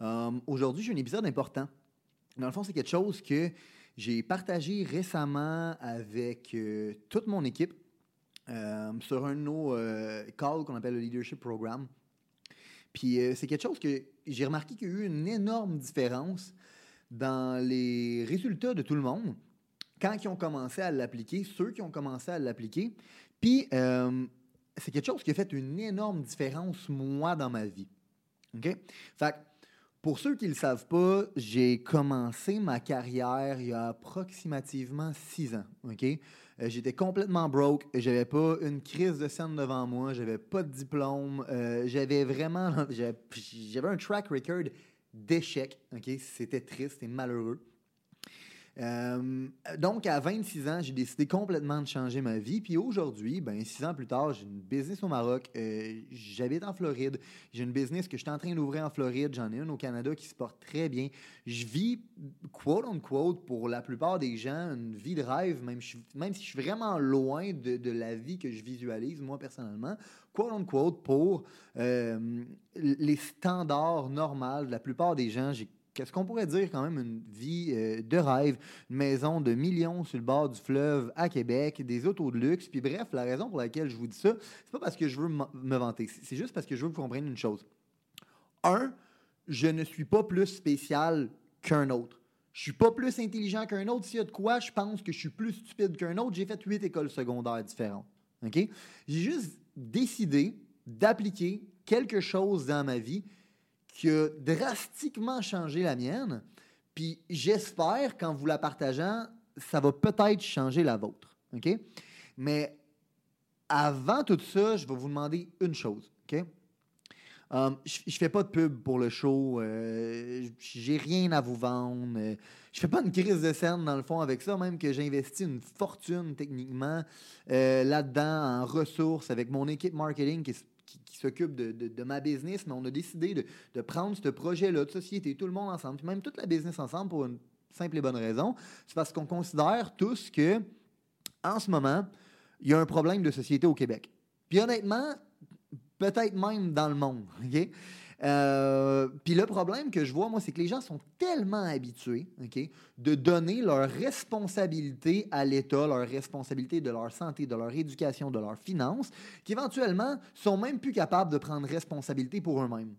Euh, Aujourd'hui, j'ai un épisode important. Dans le fond, c'est quelque chose que j'ai partagé récemment avec euh, toute mon équipe euh, sur un de nos calls qu'on appelle le Leadership Program. Puis c'est quelque chose que j'ai remarqué qu'il y a eu une énorme différence dans les résultats de tout le monde quand ils ont commencé à l'appliquer, ceux qui ont commencé à l'appliquer. Puis c'est quelque chose qui a fait une énorme différence, moi, dans ma vie. OK? Fait pour ceux qui ne le savent pas, j'ai commencé ma carrière il y a approximativement six ans. OK? Euh, J'étais complètement broke. J'avais pas une crise de scène devant moi. J'avais pas de diplôme. Euh, j'avais vraiment. J'avais un track record d'échec. OK? C'était triste et malheureux. Euh, donc, à 26 ans, j'ai décidé complètement de changer ma vie. Puis aujourd'hui, ben, six ans plus tard, j'ai une business au Maroc. Euh, J'habite en Floride. J'ai une business que je suis en train d'ouvrir en Floride. J'en ai une au Canada qui se porte très bien. Je vis, quote unquote, pour la plupart des gens, une vie de rêve, même, si je suis vraiment loin de, la vie que je visualise, moi personnellement. Quote unquote, pour euh, les standards normaux de la plupart des gens, qu'est-ce qu'on pourrait dire quand même une vie euh, de rêve, une maison de millions sur le bord du fleuve à Québec, des autos de luxe. Puis bref, la raison pour laquelle je vous dis ça, c'est pas parce que je veux me vanter, c'est juste parce que je veux que vous compreniez une chose. Un, je ne suis pas plus spécial qu'un autre. Je suis pas plus intelligent qu'un autre. S'il y a de quoi, je pense que je suis plus stupide qu'un autre. J'ai fait huit écoles secondaires différentes. J'ai juste décidé d'appliquer quelque chose dans ma vie qui a drastiquement changé la mienne. Puis j'espère qu'en vous la partageant, ça va peut-être changer la vôtre. OK? Mais avant tout ça, je vais vous demander une chose. OK? Um, je ne fais pas de pub pour le show. euh, j'ai rien à vous vendre. euh, je fais pas une crise de scène dans le fond avec ça, même que j'ai investi une fortune techniquement euh, là-dedans en ressources avec mon équipe marketing qui, s- qui- s'occupe de, ma business. Mais on a décidé de, prendre ce projet-là de société, tout le monde ensemble, même toute la business ensemble pour une simple et bonne raison. C'est parce qu'on considère tous que en ce moment, il y a un problème de société au Québec. Puis honnêtement, peut-être même dans le monde. Euh, puis le problème que je vois, moi, c'est que les gens sont tellement habitués de donner leur responsabilité à l'État, leur responsabilité de leur santé, de leur éducation, de leurs finances, qu'éventuellement sont même plus capables de prendre responsabilité pour eux-mêmes.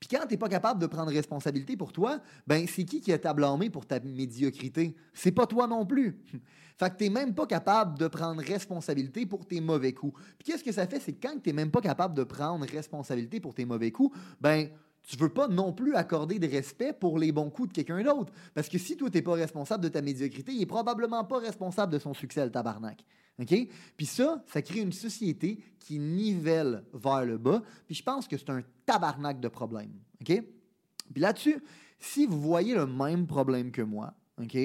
Puis quand tu pas capable de prendre responsabilité pour toi, ben c'est qui qui est à blâmer pour ta médiocrité? C'est pas toi non plus. Fait que tu même pas capable de prendre responsabilité pour tes mauvais coups. Puis qu'est-ce que ça fait? C'est que quand tu même pas capable de prendre responsabilité pour tes mauvais coups, ben tu veux pas non plus accorder de respect pour les bons coups de quelqu'un d'autre. Parce que si toi, tu n'es pas responsable de ta médiocrité, il est probablement pas responsable de son succès, le tabarnak. OK? Puis ça, ça crée une société qui nivelle vers le bas. Puis je pense que c'est un tabarnak de problème. OK? Puis là-dessus, si vous voyez le même problème que moi, OK?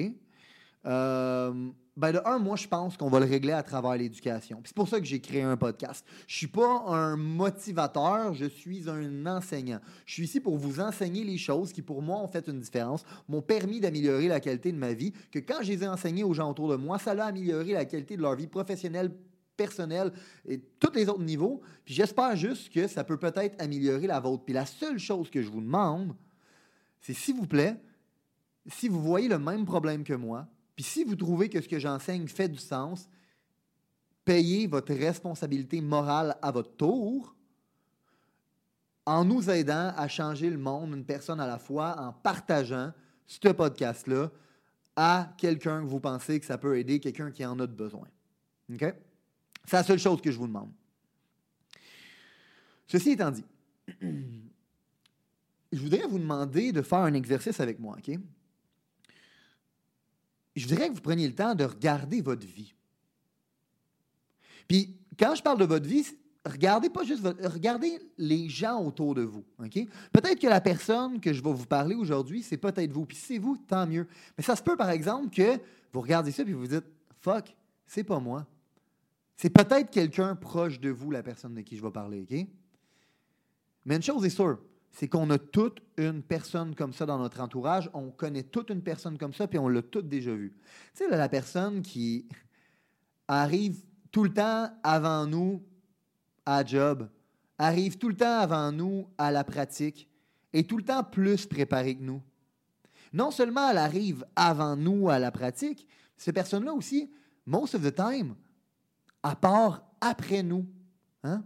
Euh, ben de un, moi, je pense qu'on va le régler à travers l'éducation. C'est pour ça que j'ai créé un podcast. Je suis pas un motivateur, je suis un enseignant. Je suis ici pour vous enseigner les choses qui, pour moi, ont fait une différence, m'ont permis d'améliorer la qualité de ma vie, que quand je les ai enseignés aux gens autour de moi, ça a amélioré la qualité de leur vie professionnelle, personnelle et tous les autres niveaux. Puis j'espère juste que ça peut peut-être améliorer la vôtre. Puis la seule chose que je vous demande, c'est s'il vous plaît, si vous voyez le même problème que moi, puis si vous trouvez que ce que j'enseigne fait du sens, payez votre responsabilité morale à votre tour en nous aidant à changer le monde une personne à la fois, en partageant ce podcast-là à quelqu'un que vous pensez que ça peut aider, quelqu'un qui en a de besoin. OK? C'est la seule chose que je vous demande. Ceci étant dit, je voudrais vous demander de faire un exercice avec moi, OK? Je voudrais que vous preniez le temps de regarder votre vie. Puis, quand je parle de votre vie, regardez pas juste votre, regardez les gens autour de vous. Peut-être que la personne que je vais vous parler aujourd'hui, c'est peut-être vous. Puis c'est vous, tant mieux. Mais ça se peut, par exemple, que vous regardez ça et vous dites Fuck, c'est pas moi. C'est peut-être quelqu'un proche de vous, la personne de qui je vais parler. ok Mais une chose est sûre, c'est qu'on a toute une personne comme ça dans notre entourage. On connaît toute une personne comme ça, puis on l'a toute déjà vue. Tu sais, la personne qui arrive tout le temps avant nous à job, arrive tout le temps avant nous à la pratique, est tout le temps plus préparée que nous. Non seulement elle arrive avant nous à la pratique, ces personnes-là aussi, most of the time, à part après nous. Hein?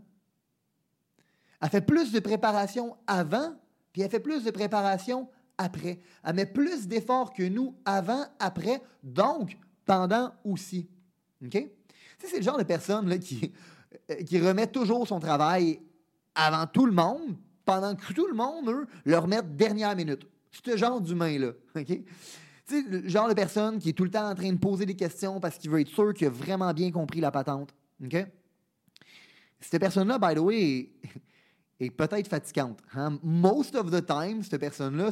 Elle fait plus de préparation avant, puis elle fait plus de préparation après. Elle met plus d'efforts que nous avant, après, donc pendant aussi. OK? c'est le genre de personne là, qui, euh, qui remet toujours son travail avant tout le monde, pendant que tout le monde, eux, le remettent dernière minute. Ce genre d'humain-là. OK? le genre de personne qui est tout le temps en train de poser des questions parce qu'il veut être sûr qu'il a vraiment bien compris la patente. Cette personne-là, by the way, est, peut-être fatigante. Hein? Most of the time, cette personne-là,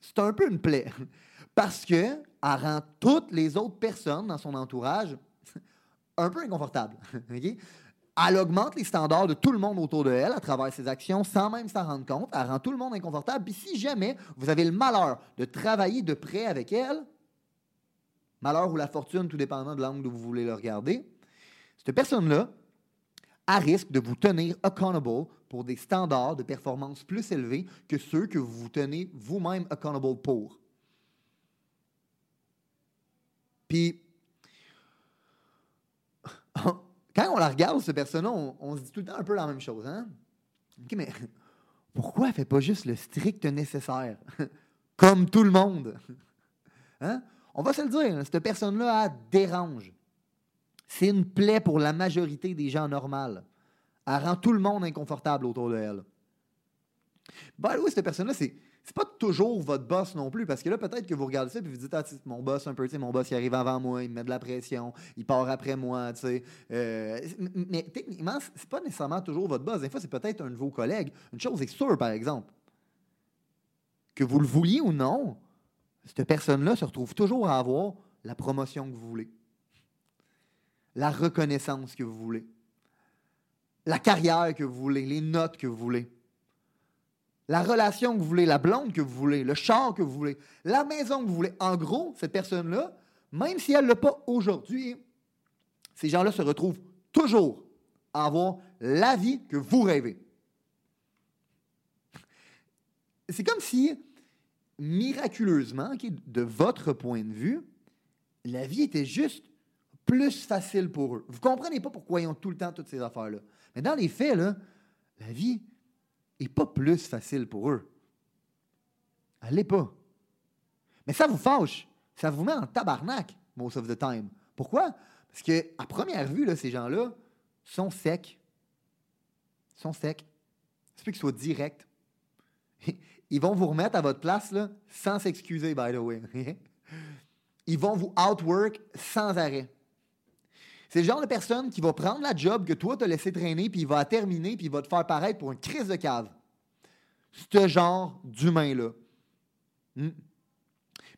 c'est un peu une plaie. Parce qu'elle rend toutes les autres personnes dans son entourage un peu inconfortables. Elle augmente les standards de tout le monde autour de elle à travers ses actions sans même s'en rendre compte. Elle rend tout le monde inconfortable. Puis si jamais vous avez le malheur de travailler de près avec elle, malheur ou la fortune, tout dépendant de l'angle où vous voulez le regarder, cette personne-là a risque de vous tenir accountable pour des standards de performance plus élevés que ceux que vous vous tenez vous-même accountable pour. Puis, quand on la regarde, cette personne-là, on, se dit tout le temps un peu la même chose. Hein? OK, mais pourquoi elle ne fait pas juste le strict nécessaire? Comme tout le monde. Hein? On va se le dire, cette personne-là, dérange. C'est une plaie pour la majorité des gens normaux. Elle rend tout le monde inconfortable autour de elle. Ben oui, cette personne-là, c'est c'est pas toujours votre boss non plus, parce que là, peut-être que vous regardez ça et vous dites, ah, mon boss, un peu, mon boss, il arrive avant moi, il me met de la pression, il part après moi, tu sais. Euh, mais techniquement, c'est pas nécessairement toujours votre boss. Des fois, c'est peut-être un de vos collègues. Une chose est sûre, par exemple, que vous le vouliez ou non, cette personne-là se retrouve toujours à avoir la promotion que vous voulez, la reconnaissance que vous voulez, la carrière que vous voulez, les notes que vous voulez la relation que vous voulez, la blonde que vous voulez, le char que vous voulez, la maison que vous voulez. En gros, cette personne-là, même si elle ne l'a pas aujourd'hui, ces gens-là se retrouvent toujours à avoir la vie que vous rêvez. C'est comme si, miraculeusement, de votre point de vue, la vie était juste plus facile pour eux. Vous ne comprenez pas pourquoi ils ont tout le temps toutes ces affaires-là. Mais dans les faits, la vie n'est pas plus facile pour eux. Elle l'est pas. Mais ça vous fâche. Ça vous met en tabarnak, most of the time. Pourquoi? Parce qu'à première vue, ces gens-là sont secs. Ils sont secs. C'est plus qu'ils soient directs. Ils vont vous remettre à votre place sans s'excuser, by the way. Ils vont vous outwork sans arrêt. C'est le genre de personne qui va prendre la job que toi t'as laissé traîner, puis il va terminer, puis il va te faire paraître pour une crise de cave. Ce genre d'humain-là. Hmm.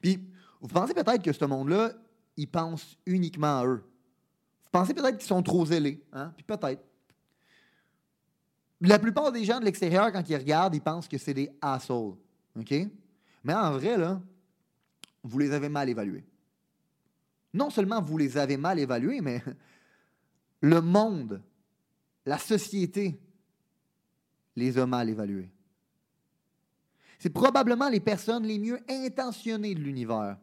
Puis, vous pensez peut-être que ce monde-là, il pense uniquement à eux. Vous pensez peut-être qu'ils sont trop zélés, hein? Puis peut-être. La plupart des gens de l'extérieur, quand ils regardent, ils pensent que c'est des assholes. Mais en vrai, là, vous les avez mal évalués non seulement vous les avez mal évalués, mais le monde, la société les a mal évalués. C'est probablement les personnes les mieux intentionnées de l'univers.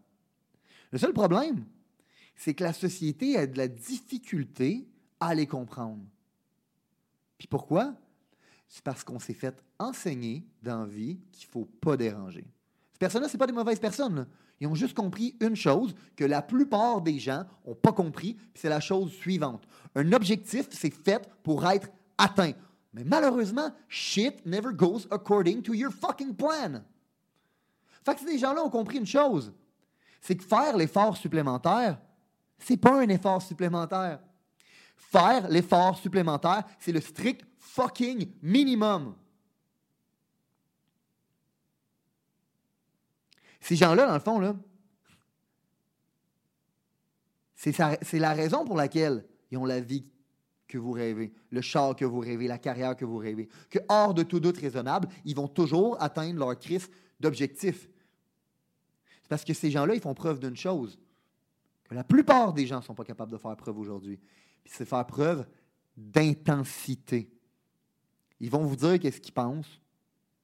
Le seul problème, c'est que la société a de la difficulté à les comprendre. Puis pourquoi? C'est parce qu'on s'est fait enseigner dans vie qu'il ne faut pas déranger. Ces personnes-là, ce pas des mauvaises personnes. Ils ont juste compris une chose que la plupart des gens n'ont pas compris, c'est la chose suivante. Un objectif, c'est fait pour être atteint. Mais malheureusement, shit never goes according to your fucking plan. Fait que ces gens-là ont compris une chose, c'est que faire l'effort supplémentaire, c'est pas un effort supplémentaire. Faire l'effort supplémentaire, c'est le strict fucking minimum. Ces gens-là, dans le fond, là, c'est la raison pour laquelle ils ont la vie que vous rêvez, le char que vous rêvez, la carrière que vous rêvez. Que hors de tout doute raisonnable, ils vont toujours atteindre leur crise d'objectif. C'est parce que ces gens-là, ils font preuve d'une chose, que la plupart des gens ne sont pas capables de faire preuve aujourd'hui. C'est faire preuve d'intensité. Ils vont vous dire qu'est-ce qu'ils pensent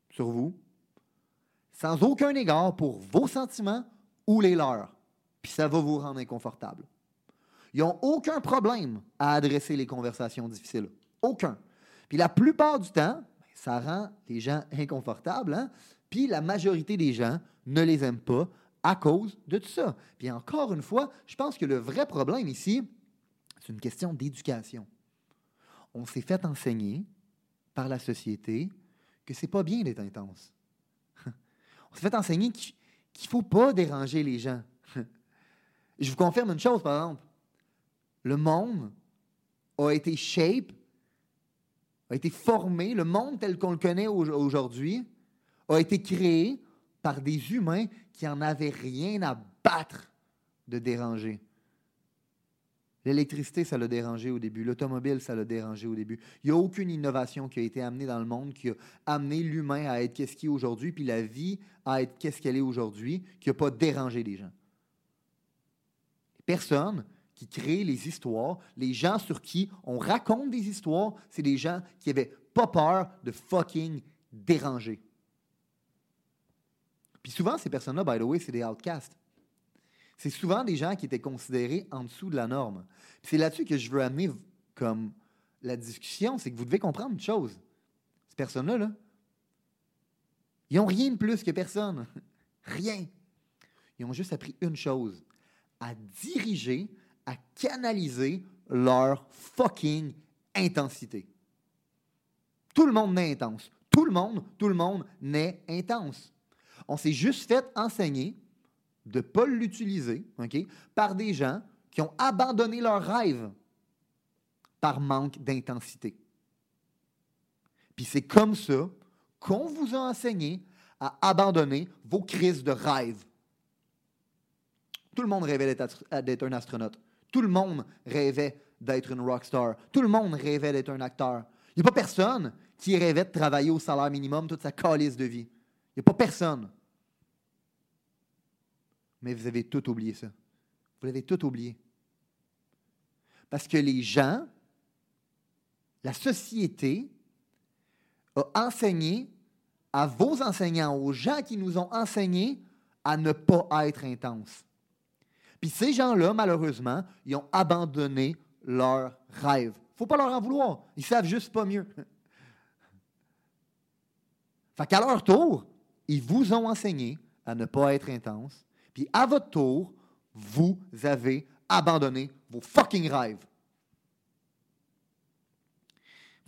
sur vous, sans aucun égard pour vos sentiments ou les leurs. Puis ça va vous rendre inconfortable. Ils n'ont aucun problème à adresser les conversations difficiles. Aucun. Puis la plupart du temps, ben, ça rend les gens inconfortables. Hein? Puis la majorité des gens ne les aiment pas à cause de tout ça. Puis encore une fois, je pense que le vrai problème ici, c'est une question d'éducation. On s'est fait enseigner par la société que c'est pas bien d'être intense. On s'est fait enseigner qu'il ne faut pas déranger les gens. Je vous confirme une chose, par exemple. Le monde a été shape, a été formé, le monde tel qu'on le connaît aujourd'hui, a été créé par des humains qui n'en avaient rien à battre de déranger. L'électricité, ça l'a dérangé au début. L'automobile, ça l'a dérangé au début. Il n'y a aucune innovation qui a été amenée dans le monde qui a amené l'humain à être qu'est-ce qu'il est aujourd'hui, puis la vie à être qu'est-ce qu'elle est aujourd'hui, qui n'a pas dérangé les gens. Les personnes qui créent les histoires, les gens sur qui on raconte des histoires, c'est des gens qui n'avaient pas peur de fucking déranger. Puis souvent, ces personnes-là, by the way, c'est des outcasts c'est souvent des gens qui étaient considérés en dessous de la norme. C'est là-dessus que je veux amener comme la discussion, c'est que vous devez comprendre une chose. Ces personnes-là, là, ils n'ont rien de plus que personne. Rien. Ils ont juste appris une chose, à diriger, à canaliser leur fucking intensité. Tout le monde n'est intense. Tout le monde, tout le monde n'est intense. On s'est juste fait enseigner de ne pas l'utiliser par des gens qui ont abandonné leur rêve par manque d'intensité. Puis c'est comme ça qu'on vous a enseigné à abandonner vos crises de rêve. Tout le monde rêvait d'être un astronaute. Tout le monde rêvait d'être une rockstar. Tout le monde rêvait d'être un acteur. Il n'y a pas personne qui rêvait de travailler au salaire minimum toute sa calice de vie. Il n'y a pas personne. Mais vous avez tout oublié ça. Vous l'avez tout oublié. Parce que les gens, la société, a enseigné à vos enseignants, aux gens qui nous ont enseigné à ne pas être intenses. Puis ces gens-là, malheureusement, ils ont abandonné leur rêve. Il ne faut pas leur en vouloir. Ils savent juste pas mieux. Fait qu'à leur tour, ils vous ont enseigné à ne pas être intense, à votre tour, vous avez abandonné vos fucking rêves.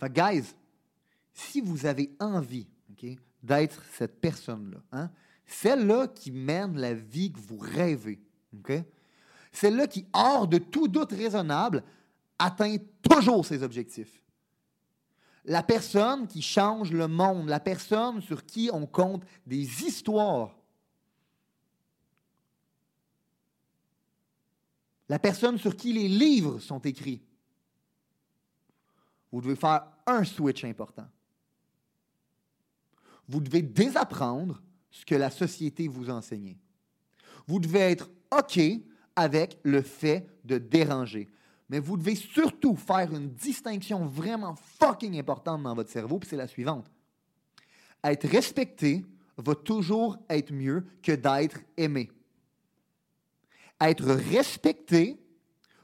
Guys, si vous avez envie d'être cette personne-là, hein, celle-là qui mène la vie que vous rêvez, celle-là qui, hors de tout doute raisonnable, atteint toujours ses objectifs. La personne qui change le monde, la personne sur qui on compte des histoires, la personne sur qui les livres sont écrits. Vous devez faire un switch important. Vous devez désapprendre ce que la société vous enseignait. Vous devez être OK avec le fait de déranger. Mais vous devez surtout faire une distinction vraiment fucking importante dans votre cerveau, puis c'est la suivante. Être respecté va toujours être mieux que d'être aimé être respecté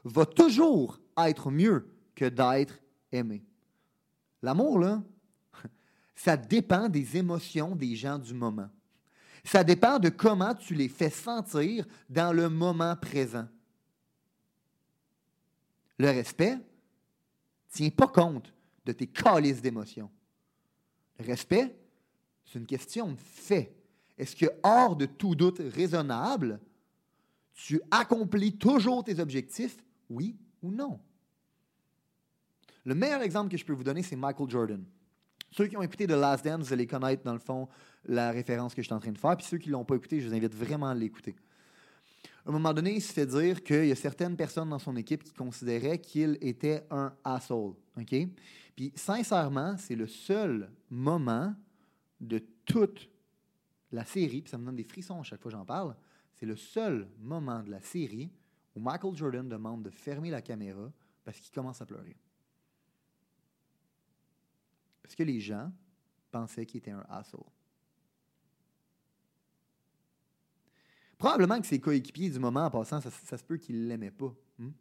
va toujours être mieux que d'être aimé. L'amour, là, ça dépend des émotions des gens du moment. Ça dépend de comment tu les fais sentir dans le moment présent. Le respect ne tient pas compte de tes calices d'émotions. Le respect, c'est une question de fait. Est-ce que, hors de tout doute raisonnable, tu accomplis toujours tes objectifs, oui ou non? Le meilleur exemple que je peux vous donner, c'est Michael Jordan. Ceux qui ont écouté The Last Dance, vous allez connaître dans le fond la référence que je suis en train de faire. Puis ceux qui ne l'ont pas écouté, je vous invite vraiment à l'écouter. À un moment donné, il se fait dire qu'il y a certaines personnes dans son équipe qui considéraient qu'il était un asshole. Puis sincèrement, c'est le seul moment de toute la série, puis ça me donne des frissons à chaque fois que j'en parle, c'est le seul moment de la série où Michael Jordan demande de fermer la caméra parce qu'il commence à pleurer. Parce que les gens pensaient qu'il était un asshole? Probablement que ses coéquipiers du moment en passant, ça, se peut qu'il ne l'aimait pas. Hmm?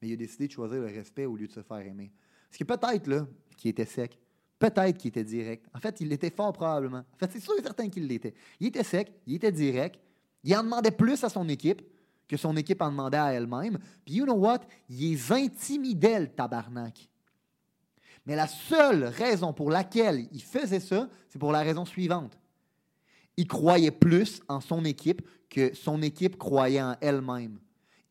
Mais il a décidé de choisir le respect au lieu de se faire aimer. Parce que peut-être là, qu'il était sec, peut-être qu'il était direct. En fait, il l'était fort probablement. En fait, c'est sûr et certain qu'il l'était. Il était sec, il était direct, il en demandait plus à son équipe que son équipe en demandait à elle-même. Puis, you know what? Il intimidait, le tabarnak. Mais la seule raison pour laquelle il faisait ça, c'est pour la raison suivante. Il croyait plus en son équipe que son équipe croyait en elle-même.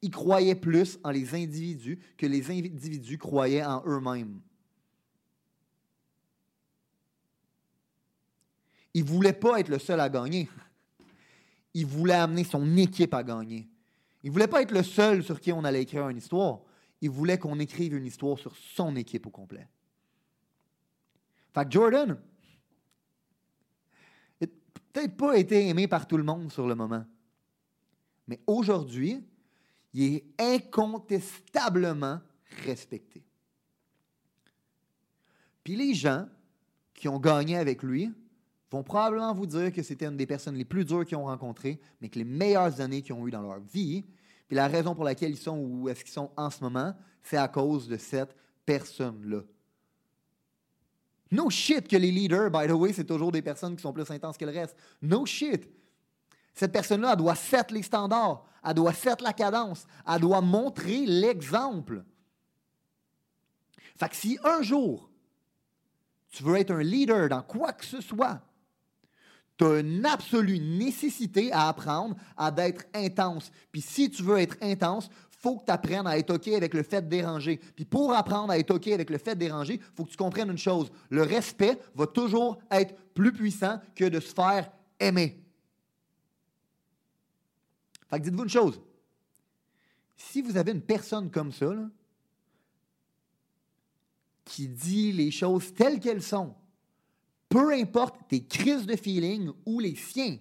Il croyait plus en les individus que les individus croyaient en eux-mêmes. Il ne voulait pas être le seul à gagner. Il voulait amener son équipe à gagner. Il ne voulait pas être le seul sur qui on allait écrire une histoire. Il voulait qu'on écrive une histoire sur son équipe au complet. Fait que Jordan peut-être pas été aimé par tout le monde sur le moment. Mais aujourd'hui, il est incontestablement respecté. Puis les gens qui ont gagné avec lui vont probablement vous dire que c'était une des personnes les plus dures qu'ils ont rencontrées, mais que les meilleures années qu'ils ont eues dans leur vie. Puis la raison pour laquelle ils sont où est-ce qu'ils sont en ce moment, c'est à cause de cette personne-là. No shit que les leaders, by the way, c'est toujours des personnes qui sont plus intenses que le reste. No shit. Cette personne-là, elle doit faire les standards, elle doit faire la cadence, elle doit montrer l'exemple. Fait que si un jour, tu veux être un leader dans quoi que ce soit, tu as une absolue nécessité à apprendre à d'être intense. Puis si tu veux être intense, faut que tu apprennes à être OK avec le fait de déranger. Puis pour apprendre à être OK avec le fait de déranger, faut que tu comprennes une chose. Le respect va toujours être plus puissant que de se faire aimer. Fait que dites-vous une chose. Si vous avez une personne comme ça, qui dit les choses telles qu'elles sont, peu importe tes crises de feeling ou les siens,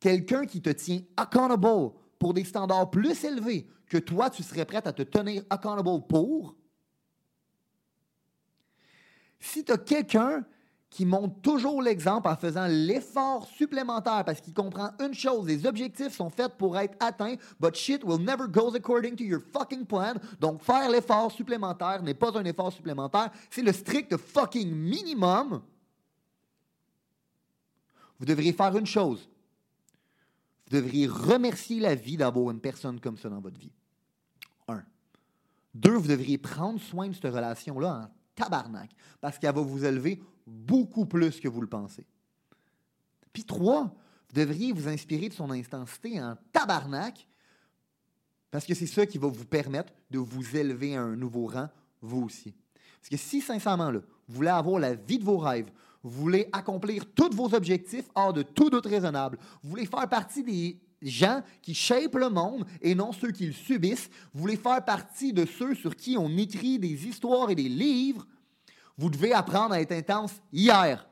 quelqu'un qui te tient accountable pour des standards plus élevés que toi, tu serais prêt à te tenir accountable pour, si tu as quelqu'un qui montre toujours l'exemple en faisant l'effort supplémentaire parce qu'il comprend une chose, les objectifs sont faits pour être atteints, but shit will never go according to your fucking plan. Donc faire l'effort supplémentaire n'est pas un effort supplémentaire, c'est le strict fucking minimum. Vous devriez faire une chose. Vous devriez remercier la vie d'avoir une personne comme ça dans votre vie. Un. Deux, vous devriez prendre soin de cette relation-là en tabarnak parce qu'elle va vous élever beaucoup plus que vous le pensez. Puis trois, vous devriez vous inspirer de son intensité en tabarnak, parce que c'est ça qui va vous permettre de vous élever à un nouveau rang, vous aussi. Parce que si, sincèrement, là, vous voulez avoir la vie de vos rêves, vous voulez accomplir tous vos objectifs hors de tout doute raisonnable, vous voulez faire partie des gens qui shapent le monde et non ceux qui le subissent, vous voulez faire partie de ceux sur qui on écrit des histoires et des livres, vous devez apprendre à être intense hier.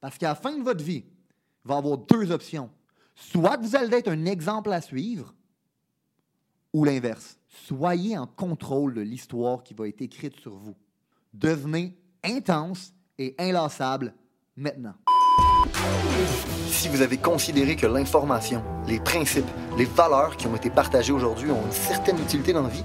Parce qu'à la fin de votre vie, il va avoir deux options. Soit vous allez être un exemple à suivre, ou l'inverse. Soyez en contrôle de l'histoire qui va être écrite sur vous. Devenez intense et inlassable maintenant. Si vous avez considéré que l'information, les principes, les valeurs qui ont été partagées aujourd'hui ont une certaine utilité dans la vie,